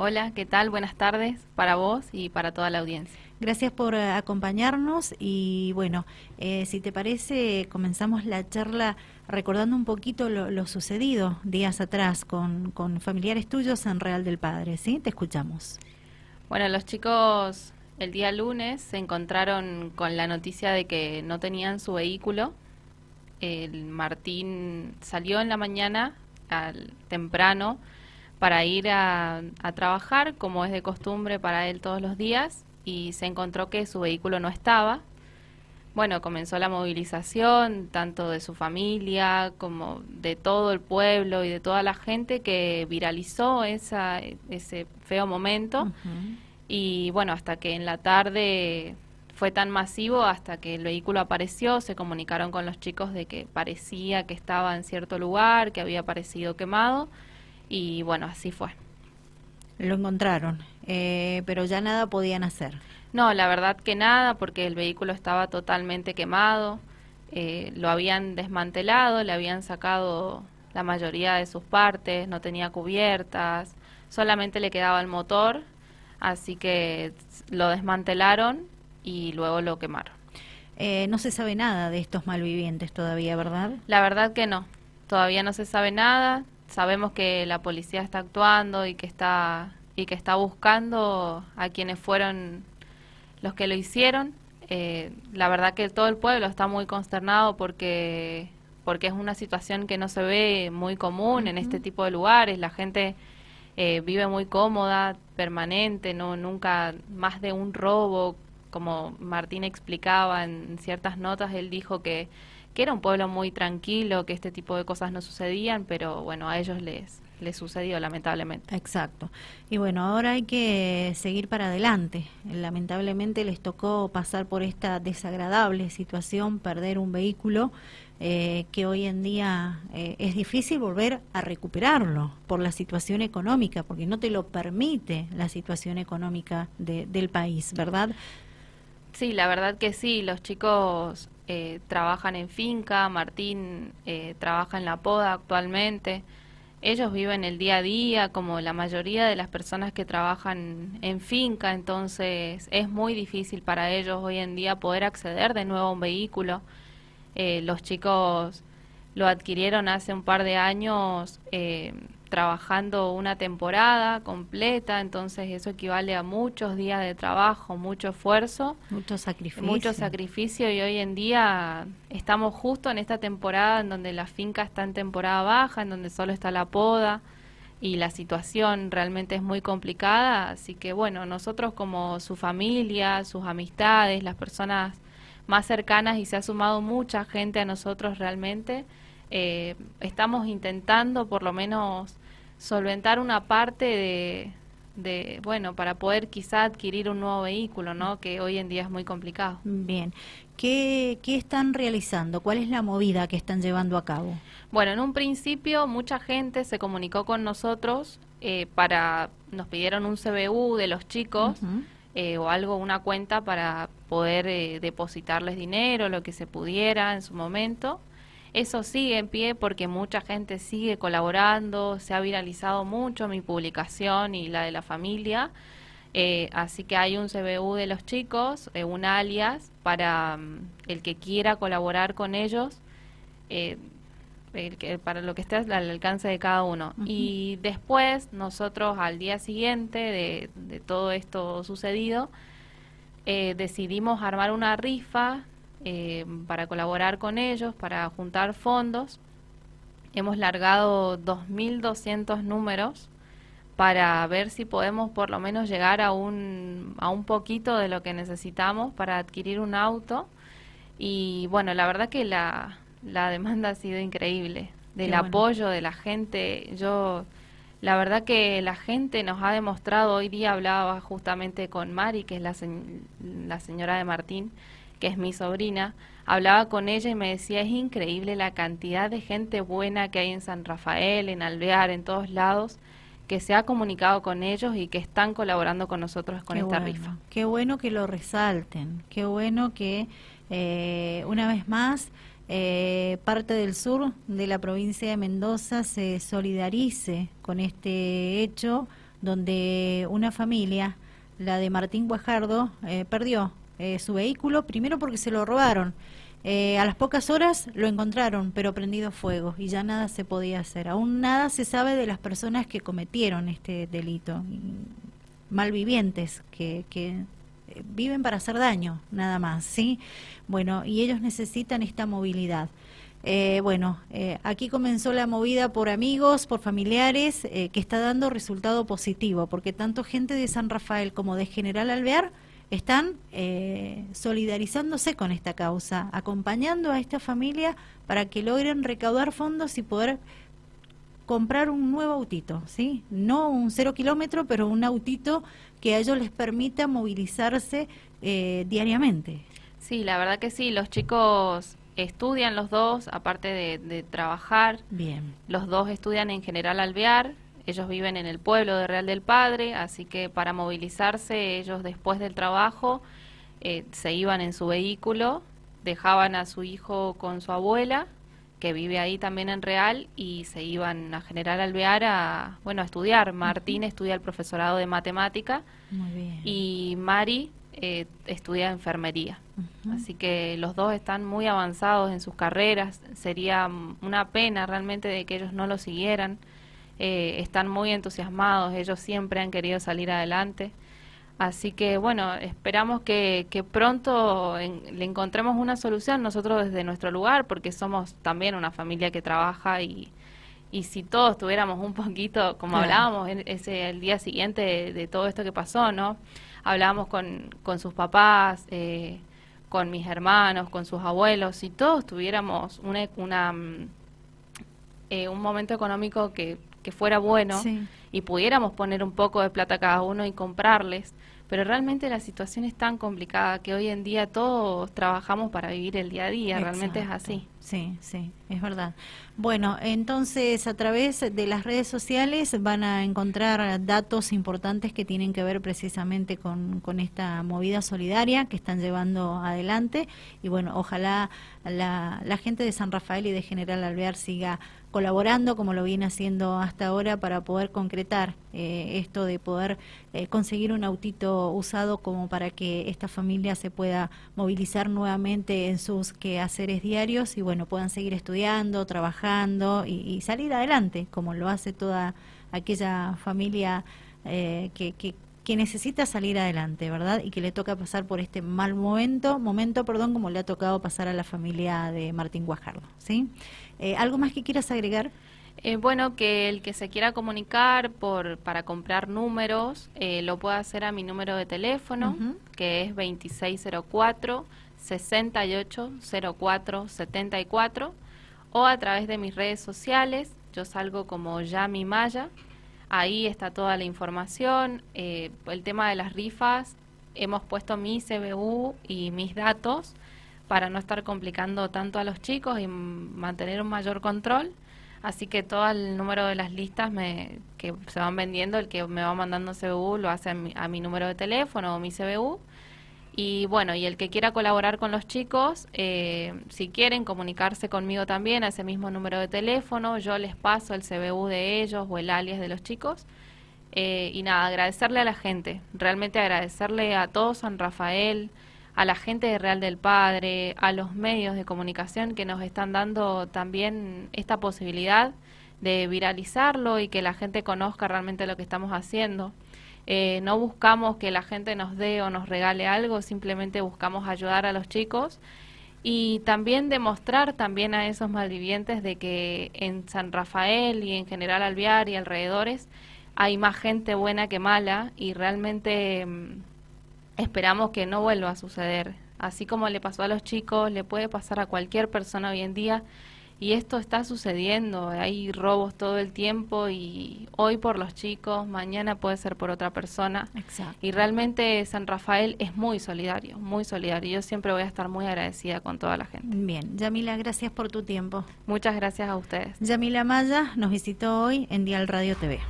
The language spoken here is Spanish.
Hola, ¿qué tal? Buenas tardes para vos y para toda la audiencia. Gracias por eh, acompañarnos y bueno, eh, si te parece, comenzamos la charla recordando un poquito lo, sucedido días atrás con, con, familiares tuyos en Real del Padre, ¿sí? Te escuchamos. Bueno, los chicos el día lunes se encontraron con la noticia de que no tenían su vehículo. El Martín salió en la mañana al temprano para ir a, trabajar, como es de costumbre para él todos los días, y se encontró que su vehículo no estaba. Bueno, comenzó la movilización, tanto de su familia como de todo el pueblo y de toda la gente que viralizó esa, ese feo momento. Y bueno, hasta que en la tarde fue tan masivo, hasta que el vehículo apareció, se comunicaron con los chicos de que parecía que estaba en cierto lugar, que había aparecido quemado y bueno, así fue. Lo encontraron, eh, pero ya nada podían hacer. No, la verdad que nada, porque el vehículo estaba totalmente quemado, eh, lo habían desmantelado, le habían sacado la mayoría de sus partes, no tenía cubiertas, solamente le quedaba el motor, así que lo desmantelaron y luego lo quemaron. Eh, no se sabe nada de estos malvivientes todavía, ¿verdad? La verdad que no, todavía no se sabe nada, sabemos que la policía está actuando y que está y que está buscando a quienes fueron los que lo hicieron. Eh, la verdad que todo el pueblo está muy consternado porque porque es una situación que no se ve muy común en este tipo de lugares. La gente eh, vive muy cómoda, permanente, no nunca más de un robo, como Martín explicaba en ciertas notas. Él dijo que que era un pueblo muy tranquilo, que este tipo de cosas no sucedían, pero bueno, a ellos les, les sucedió lamentablemente. Exacto. Y bueno, ahora hay que seguir para adelante. Lamentablemente les tocó pasar por esta desagradable situación, perder un vehículo eh, que hoy en día eh, es difícil volver a recuperarlo por la situación económica, porque no te lo permite la situación económica del país, ¿verdad? Sí, la verdad que sí. Los chicos eh, trabajan en finca, Martín eh, trabaja en la poda actualmente. Ellos viven el día a día como la mayoría de las personas que trabajan en finca, entonces es muy difícil para ellos hoy en día poder acceder de nuevo a un vehículo. Eh, los chicos lo adquirieron hace un par de años trabajando una temporada completa, entonces eso equivale a muchos días de trabajo, mucho esfuerzo, mucho sacrificio. Mucho sacrificio y hoy en día estamos justo en esta temporada en donde la finca está en temporada baja, en donde solo está la poda y la situación realmente es muy complicada, así que bueno, nosotros como su familia, sus amistades, las personas más cercanas y se ha sumado mucha gente a nosotros realmente, eh, estamos intentando por lo menos solventar una parte de, de, bueno, para poder quizá adquirir un nuevo vehículo, ¿no? Que hoy en día es muy complicado. Bien. ¿Qué, ¿Qué están realizando? ¿Cuál es la movida que están llevando a cabo? Bueno, en un principio mucha gente se comunicó con nosotros eh, para, nos pidieron un CBU de los chicos eh, o algo, una cuenta para poder eh, depositarles dinero, lo que se pudiera en su momento. Eso sigue en pie porque mucha gente sigue colaborando, se ha viralizado mucho mi publicación y la de la familia. Eh, así que hay un CBU de los chicos, eh, un alias para mm, el que quiera colaborar con ellos, eh, el que, para lo que esté al alcance de cada uno. Y después, nosotros al día siguiente de, de todo esto sucedido, decidimos armar una rifa eh, para colaborar con ellos, para juntar fondos. Hemos largado 2.200 números para ver si podemos por lo menos llegar a un, a un poquito de lo que necesitamos para adquirir un auto. Y bueno, la verdad que la, la demanda ha sido increíble, del apoyo de la gente. Yo, la verdad que la gente nos ha demostrado, hoy día hablaba justamente con Mari, que es la, la señora de Martín, que es mi sobrina, hablaba con ella y me decía, es increíble la cantidad de gente buena que hay en San Rafael, en Alvear, en todos lados, que se ha comunicado con ellos y que están colaborando con nosotros con esta rifa. Qué bueno que lo resalten, qué bueno que eh, una vez más eh, parte del sur de la provincia de Mendoza se solidarice con este hecho donde una familia, la de Martín Guajardo, eh, perdió eh, su vehículo, primero porque se lo robaron. Eh, a las pocas horas lo encontraron, pero prendido fuego y ya nada se podía hacer. Aún nada se sabe de las personas que cometieron este delito, malvivientes que, que viven para hacer daño, nada más, ¿sí? Bueno, y ellos necesitan esta movilidad. Eh, bueno, eh, aquí comenzó la movida por amigos, por familiares, eh, que está dando resultado positivo, porque tanto gente de San Rafael como de General Alvear están solidarizándose con esta causa, acompañando a esta familia para que logren recaudar fondos y poder comprar un nuevo autito, ¿sí? No un cero kilómetro, pero un autito que a ellos les permita movilizarse diariamente. Sí, la verdad que sí, los chicos estudian los dos, aparte de, trabajar. Bien. Los dos estudian en General Alvear. Ellos viven en el pueblo de Real del Padre, así que para movilizarse ellos después del trabajo eh, se iban en su vehículo, dejaban a su hijo con su abuela, que vive ahí también en Real, y se iban a General Alvear a, bueno, a estudiar. Martín estudia el profesorado de matemática Muy bien. y Mari eh, estudia enfermería. Así que los dos están muy avanzados en sus carreras. Sería una pena realmente de que ellos no lo siguieran. Eh, están muy entusiasmados, ellos siempre han querido salir adelante. Así que bueno, esperamos que, pronto le encontremos una solución nosotros desde nuestro lugar, porque somos también una familia que trabaja y, y si todos tuviéramos un poquito, como hablábamos ese, el día siguiente de, de, todo esto que pasó, ¿no? Hablábamos con, con sus papás, eh, con mis hermanos, con sus abuelos, si todos tuviéramos una, una mm, eh, un momento económico que, que fuera bueno y pudiéramos poner un poco de plata cada uno y comprarles, pero realmente la situación es tan complicada que hoy en día todos trabajamos para vivir el día a día, realmente es así. Sí, sí, es verdad. Bueno, entonces a través de las redes sociales van a encontrar datos importantes que tienen que ver precisamente con, con esta movida solidaria que están llevando adelante y bueno, ojalá la, la gente de San Rafael y de General Alvear siga colaborando como lo viene haciendo hasta ahora para poder concretar eh, esto de poder eh, conseguir un autito usado como para que esta familia se pueda movilizar nuevamente en sus quehaceres diarios y bueno puedan seguir estudiando, trabajando y, salir adelante como lo hace toda aquella familia eh, que, que, que necesita salir adelante, ¿verdad? Y que le toca pasar por este mal momento, momento, perdón, como le ha tocado pasar a la familia de Martín Guajardo, ¿sí? Eh, ¿Algo más que quieras agregar? Eh, bueno, que el que se quiera comunicar por para comprar números eh, lo puede hacer a mi número de teléfono, que es 2604 6804 74 o a través de mis redes sociales. Yo salgo como Yami Maya Ahí está toda la información. Eh, el tema de las rifas, hemos puesto mi CBU y mis datos para no estar complicando tanto a los chicos y mantener un mayor control. Así que todo el número de las listas me, que se van vendiendo, el que me va mandando CBU lo hace a mi, a mi número de teléfono o mi CBU y bueno, y el que quiera colaborar con los chicos, eh, si quieren comunicarse conmigo también a ese mismo número de teléfono, yo les paso el CBU de ellos o el alias de los chicos. Eh, y nada, agradecerle a la gente, realmente agradecerle a todo San Rafael, a la gente de Real del Padre, a los medios de comunicación que nos están dando también esta posibilidad de viralizarlo y que la gente conozca realmente lo que estamos haciendo. Eh, no buscamos que la gente nos dé o nos regale algo, simplemente buscamos ayudar a los chicos y también demostrar también a esos malvivientes de que en San Rafael y en general Alviar y alrededores hay más gente buena que mala y realmente mm, esperamos que no vuelva a suceder. Así como le pasó a los chicos, le puede pasar a cualquier persona hoy en día y esto está sucediendo, hay robos todo el tiempo y hoy por los chicos, mañana puede ser por otra persona. Exacto. Y realmente San Rafael es muy solidario, muy solidario. Yo siempre voy a estar muy agradecida con toda la gente. Bien, Yamila, gracias por tu tiempo. Muchas gracias a ustedes. Yamila Maya nos visitó hoy en Dial Radio TV.